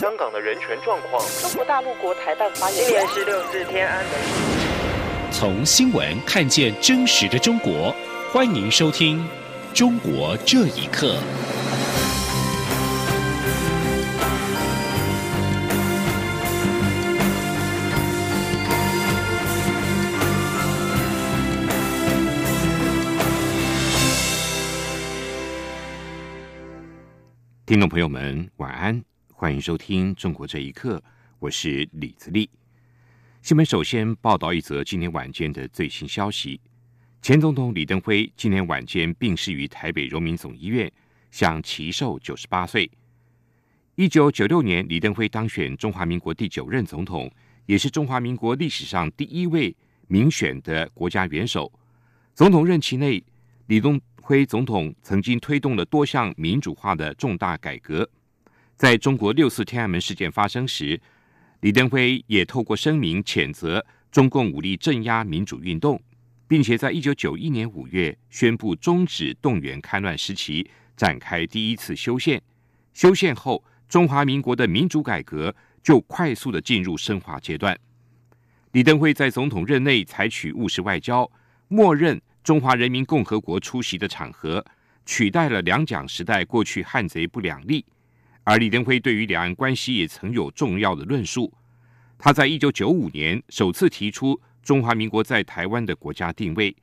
香港的人权状况。中国大陆国台办发言人今年十六日天安门。从新闻看见真实的中国，欢迎收听《中国这一刻》。听众朋友们，晚安，欢迎收听《中国这一刻》，我是李自立。新闻首先报道一则今天晚间的最新消息：前总统李登辉今天晚间病逝于台北荣民总医院，享其寿九十八岁。一九九六年，李登辉当选中华民国第九任总统，也是中华民国历史上第一位民选的国家元首。总统任期内，李登辉总统曾经推动了多项民主化的重大改革。在中国六四天安门事件发生时，李登辉也透过声明谴责中共武力镇压民主运动，并且在一九九一年五月宣布终止动员戡乱时期，展开第一次修宪。修宪后，中华民国的民主改革就快速的进入深化阶段。李登辉在总统任内采取务实外交，默认。中华人民共和国出席的场合，取代了两蒋时代过去汉贼不两立。而李登辉对于两岸关系也曾有重要的论述。他在一九九五年首次提出中华民国在台湾的国家定位，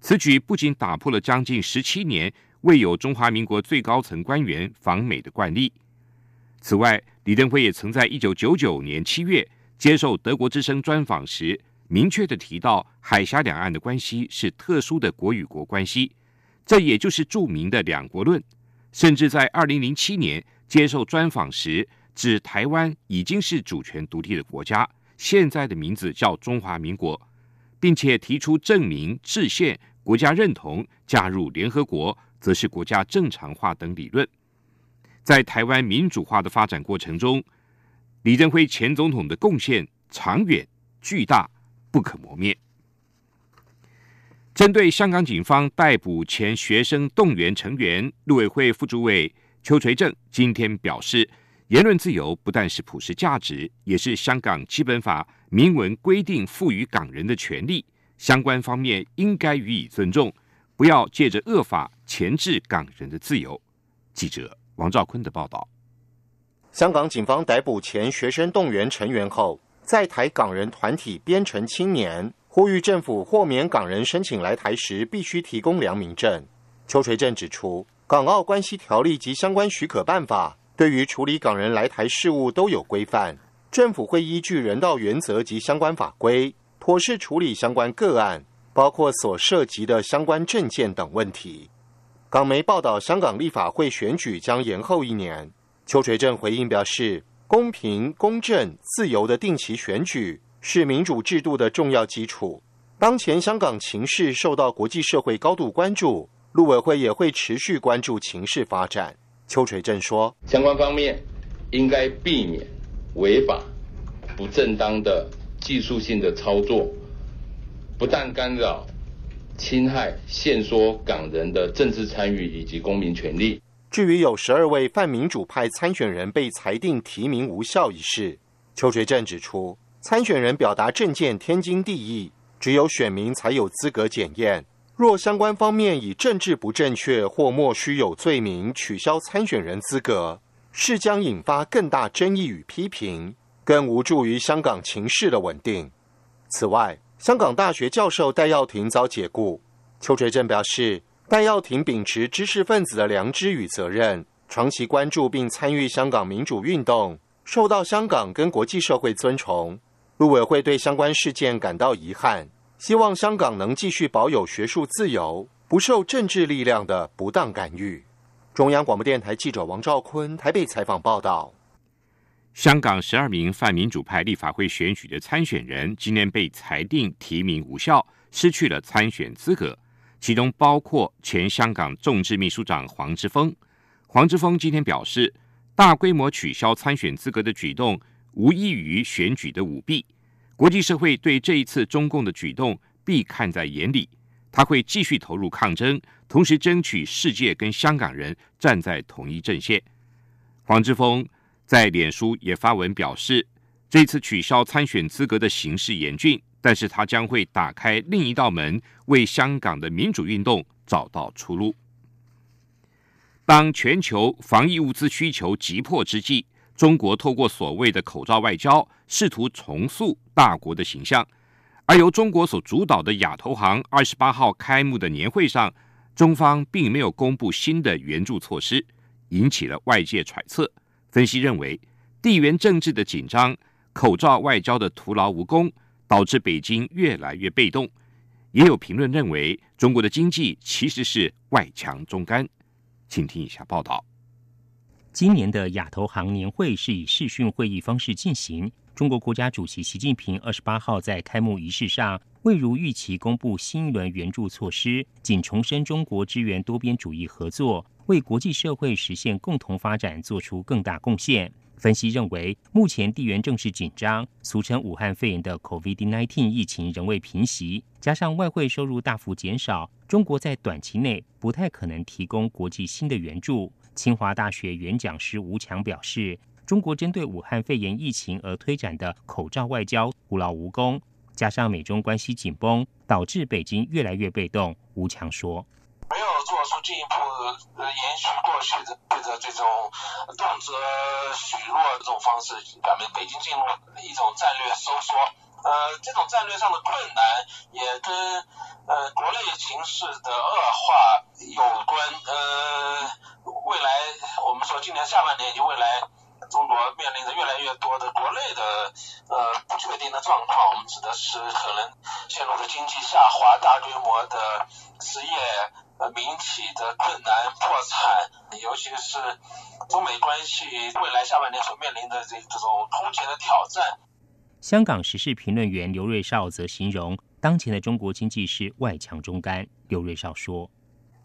此举不仅打破了将近十七年未有中华民国最高层官员访美的惯例。此外，李登辉也曾在一九九九年七月接受德国之声专访时。明确的提到，海峡两岸的关系是特殊的国与国关系，这也就是著名的两国论。甚至在二零零七年接受专访时，指台湾已经是主权独立的国家，现在的名字叫中华民国，并且提出证明制宪、国家认同、加入联合国，则是国家正常化等理论。在台湾民主化的发展过程中，李登辉前总统的贡献长远巨大。不可磨灭。针对香港警方逮捕前学生动员成员，陆委会副主委邱垂正今天表示，言论自由不但是普世价值，也是香港基本法明文规定赋予港人的权利，相关方面应该予以尊重，不要借着恶法钳制港人的自由。记者王兆坤的报道：香港警方逮捕前学生动员成员后。在台港人团体编程青年呼吁政府豁免港人申请来台时必须提供良民证。邱垂正指出，港澳关系条例及相关许可办法对于处理港人来台事务都有规范，政府会依据人道原则及相关法规，妥善处理相关个案，包括所涉及的相关证件等问题。港媒报道，香港立法会选举将延后一年。邱垂正回应表示。公平、公正、自由的定期选举是民主制度的重要基础。当前香港情势受到国际社会高度关注，陆委会也会持续关注情势发展。邱垂正说：“相关方面应该避免违法、不正当的技术性的操作，不但干扰、侵害、限缩港人的政治参与以及公民权利。”至于有十二位泛民主派参选人被裁定提名无效一事，邱垂正指出，参选人表达政见天经地义，只有选民才有资格检验。若相关方面以政治不正确或莫须有罪名取消参选人资格，是将引发更大争议与批评，更无助于香港情势的稳定。此外，香港大学教授戴耀廷遭解雇，邱垂正表示。戴耀廷秉持知识分子的良知与责任，长期关注并参与香港民主运动，受到香港跟国际社会尊崇。陆委会对相关事件感到遗憾，希望香港能继续保有学术自由，不受政治力量的不当干预。中央广播电台记者王兆坤台北采访报道：香港十二名泛民主派立法会选举的参选人，今年被裁定提名无效，失去了参选资格。其中包括前香港众志秘书长黄之锋。黄之锋今天表示，大规模取消参选资格的举动无异于选举的舞弊，国际社会对这一次中共的举动必看在眼里。他会继续投入抗争，同时争取世界跟香港人站在同一阵线。黄之锋在脸书也发文表示，这次取消参选资格的形势严峻，但是他将会打开另一道门，为香港的民主运动找到出路。当全球防疫物资需求急迫之际，中国透过所谓的口罩外交，试图重塑大国的形象。而由中国所主导的亚投行二十八号开幕的年会上，中方并没有公布新的援助措施，引起了外界揣测。分析认为，地缘政治的紧张、口罩外交的徒劳无功，导致北京越来越被动。也有评论认为，中国的经济其实是外强中干。请听一下报道。今年的亚投行年会是以视讯会议方式进行。中国国家主席习近平二十八号在开幕仪式上，未如预期公布新一轮援助措施，仅重申中国支援多边主义合作，为国际社会实现共同发展做出更大贡献。分析认为，目前地缘政治紧张，俗称武汉肺炎的 COVID-19 疫情仍未平息，加上外汇收入大幅减少，中国在短期内不太可能提供国际新的援助。清华大学原讲师吴强表示，中国针对武汉肺炎疫情而推展的口罩外交徒劳无功，加上美中关系紧绷，导致北京越来越被动。吴强说。没有做出进一步呃延续过去的的这种动辄许诺这种方式，表明北京进入一种战略收缩，呃，这种战略上的困难也跟呃国内形势的恶化有关，呃，未来我们说今年下半年以及未来。中国面临着越来越多的国内的呃不确定的状况，我们指的是可能陷入的经济下滑、大规模的失业、呃民企的困难、破产，尤其是中美关系未来下半年所面临的这这种空前的挑战。香港时事评论员刘瑞绍则形容，当前的中国经济是外强中干。刘瑞绍说：“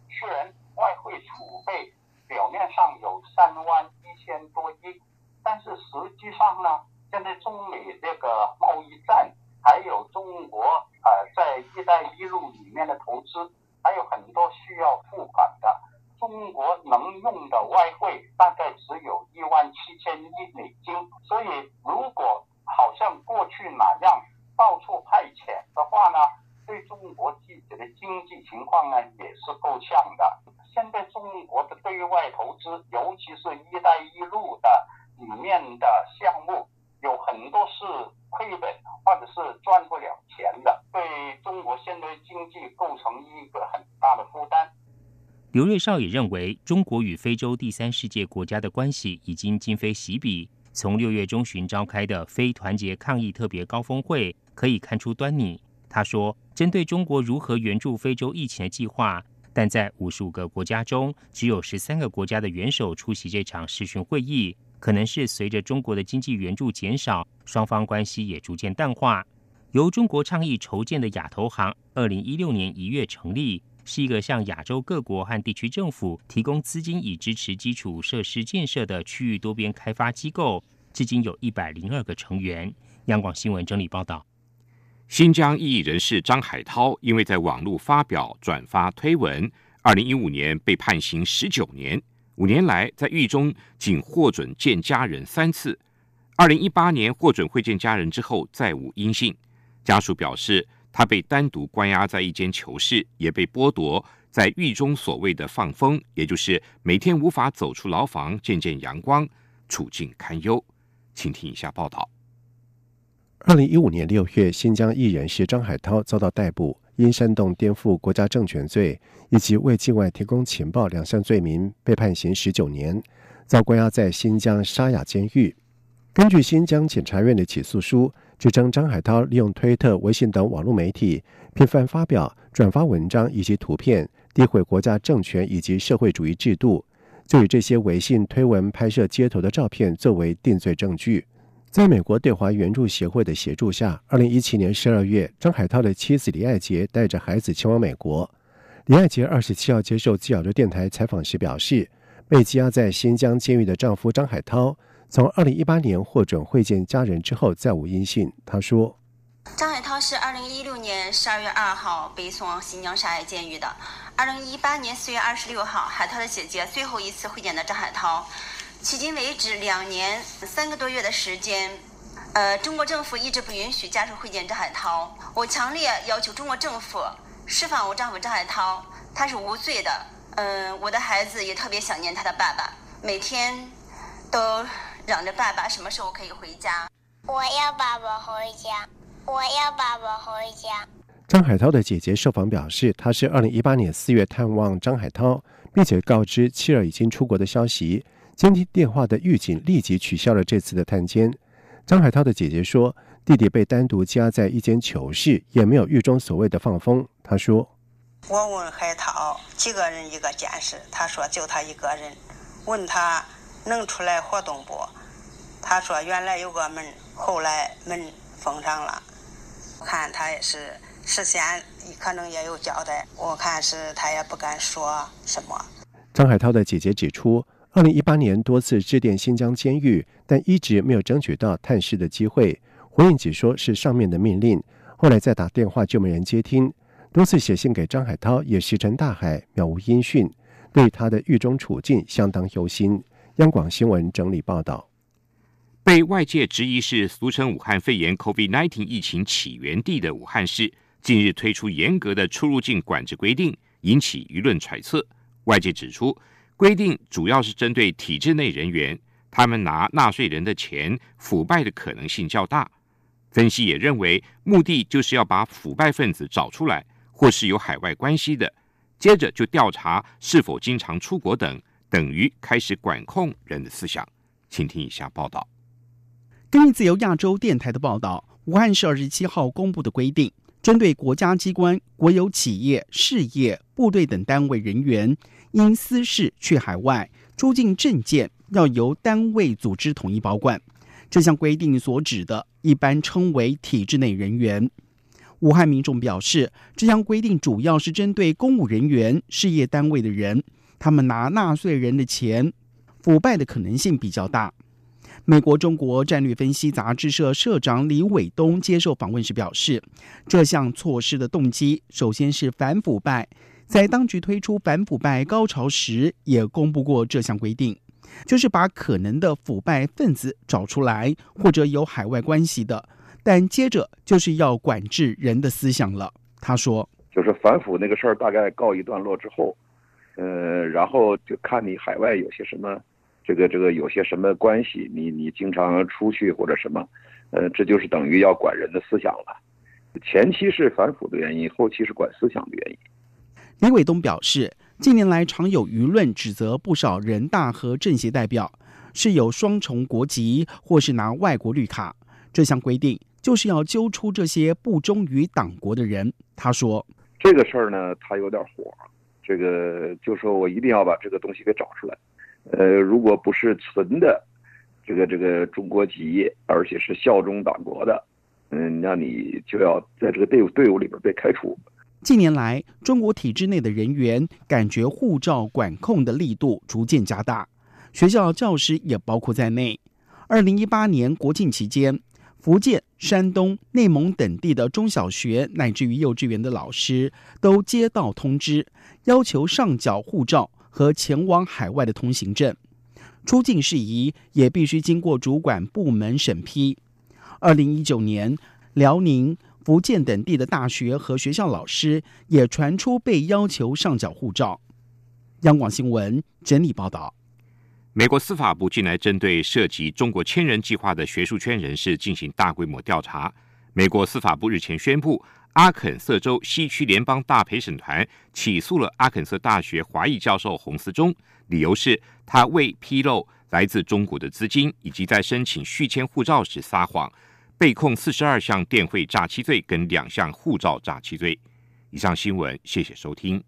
虽然外汇储备表面上有三万一千多亿。”但是实际上呢，现在中美这个贸易战，还有中国呃在“一带一路”里面的投资，还有很多需要付款的。中国能用的外汇大概只有一万七千亿美金，所以如果好像过去那样到处派遣的话呢，对中国自己的经济情况呢也是够呛的。现在中国的对外投资，尤其是一带一路的。里面的项目有很多是亏本或者是赚不了钱的，对中国现在经济构成一个很大的负担。刘瑞绍也认为，中国与非洲第三世界国家的关系已经今非昔比。从六月中旬召开的非团结抗疫特别高峰会可以看出端倪。他说，针对中国如何援助非洲疫情的计划，但在五十五个国家中，只有十三个国家的元首出席这场视讯会议。可能是随着中国的经济援助减少，双方关系也逐渐淡化。由中国倡议筹建的亚投行，二零一六年一月成立，是一个向亚洲各国和地区政府提供资金以支持基础设施建设的区域多边开发机构，至今有一百零二个成员。央广新闻整理报道：新疆异议人士张海涛因为在网络发表转发推文，二零一五年被判刑十九年。五年来，在狱中仅获准见家人三次。二零一八年获准会见家人之后，再无音信。家属表示，他被单独关押在一间囚室，也被剥夺在狱中所谓的放风，也就是每天无法走出牢房见见阳光，处境堪忧。请听以下报道：二零一五年六月，新疆艺人是张海涛遭到逮捕。因煽动颠覆国家政权罪以及为境外提供情报两项罪名，被判刑十九年，遭关押在新疆沙雅监狱。根据新疆检察院的起诉书，指称张海涛利用推特、微信等网络媒体，频繁发表、转发文章以及图片，诋毁国家政权以及社会主义制度，就以这些微信推文拍摄街头的照片作为定罪证据。在美国对华援助协会的协助下，二零一七年十二月，张海涛的妻子李爱杰带着孩子前往美国。李爱杰二十七号接受自由的电台采访时表示，被羁押在新疆监狱的丈夫张海涛，从二零一八年获准会见家人之后再无音信。他说：“张海涛是二零一六年十二月二号被送往新疆沙雅监狱的。二零一八年四月二十六号，海涛的姐姐最后一次会见的张海涛。”迄今为止两年三个多月的时间，呃，中国政府一直不允许家属会见张海涛。我强烈要求中国政府释放我丈夫张海涛，他是无罪的。嗯，我的孩子也特别想念他的爸爸，每天都嚷着爸爸什么时候可以回家。我要爸爸回家，我要爸爸回家。张海涛的姐姐受访表示，她是二零一八年四月探望张海涛，并且告知妻儿已经出国的消息。监听电话的狱警立即取消了这次的探监。张海涛的姐姐说，弟弟被单独夹在一间囚室，也没有狱中所谓的放风。他说：“我问海涛几个人一个监室，他说就他一个人。问他能出来活动不？他说原来有个门，后来门封上了。我看他也是。”事先可能也有交代，我看是他也不敢说什么。张海涛的姐姐指出，二零一八年多次致电新疆监狱，但一直没有争取到探视的机会，回应只说是上面的命令。后来再打电话就没人接听，多次写信给张海涛也石沉大海，渺无音讯，对他的狱中处境相当忧心。央广新闻整理报道，被外界质疑是俗称武汉肺炎 （COVID-19） 疫情起源地的武汉市。近日推出严格的出入境管制规定，引起舆论揣测。外界指出，规定主要是针对体制内人员，他们拿纳税人的钱，腐败的可能性较大。分析也认为，目的就是要把腐败分子找出来，或是有海外关系的，接着就调查是否经常出国等，等于开始管控人的思想。请听以下报道。根据自由亚洲电台的报道，武汉市二十七号公布的规定。针对国家机关、国有企业、事业、部队等单位人员，因私事去海外出境证件要由单位组织统一保管。这项规定所指的，一般称为体制内人员。武汉民众表示，这项规定主要是针对公务人员、事业单位的人，他们拿纳税人的钱，腐败的可能性比较大。美国中国战略分析杂志社社长李伟东接受访问时表示，这项措施的动机首先是反腐败，在当局推出反腐败高潮时也公布过这项规定，就是把可能的腐败分子找出来或者有海外关系的，但接着就是要管制人的思想了。他说：“就是反腐那个事儿大概告一段落之后，呃，然后就看你海外有些什么。”这个这个有些什么关系？你你经常出去或者什么，呃，这就是等于要管人的思想了。前期是反腐的原因，后期是管思想的原因。李伟东表示，近年来常有舆论指责不少人大和政协代表是有双重国籍或是拿外国绿卡。这项规定就是要揪出这些不忠于党国的人。他说：“这个事儿呢，他有点火，这个就说我一定要把这个东西给找出来。”呃，如果不是纯的这个这个中国籍，而且是效忠党国的，嗯，那你就要在这个队伍队伍里边被开除。近年来，中国体制内的人员感觉护照管控的力度逐渐加大，学校教师也包括在内。二零一八年国庆期间，福建、山东、内蒙等地的中小学乃至于幼稚园的老师都接到通知，要求上缴护照。和前往海外的通行证，出境事宜也必须经过主管部门审批。二零一九年，辽宁、福建等地的大学和学校老师也传出被要求上缴护照。央广新闻整理报道：美国司法部近来针对涉及中国千人计划的学术圈人士进行大规模调查。美国司法部日前宣布。阿肯色州西区联邦大陪审团起诉了阿肯色大学华裔教授洪思忠，理由是他未披露来自中国的资金，以及在申请续签护照时撒谎，被控四十二项电汇诈欺罪跟两项护照诈欺罪。以上新闻，谢谢收听。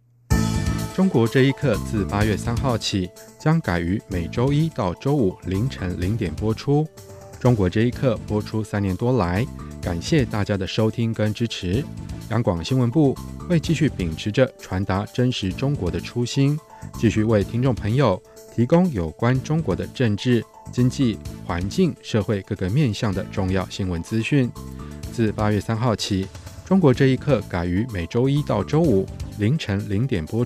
中国这一刻自八月三号起将改于每周一到周五凌晨零点播出。中国这一刻播出三年多来。感谢大家的收听跟支持。央广新闻部会继续秉持着传达真实中国的初心，继续为听众朋友提供有关中国的政治、经济、环境、社会各个面向的重要新闻资讯。自八月三号起，中国这一刻改于每周一到周五凌晨零点播。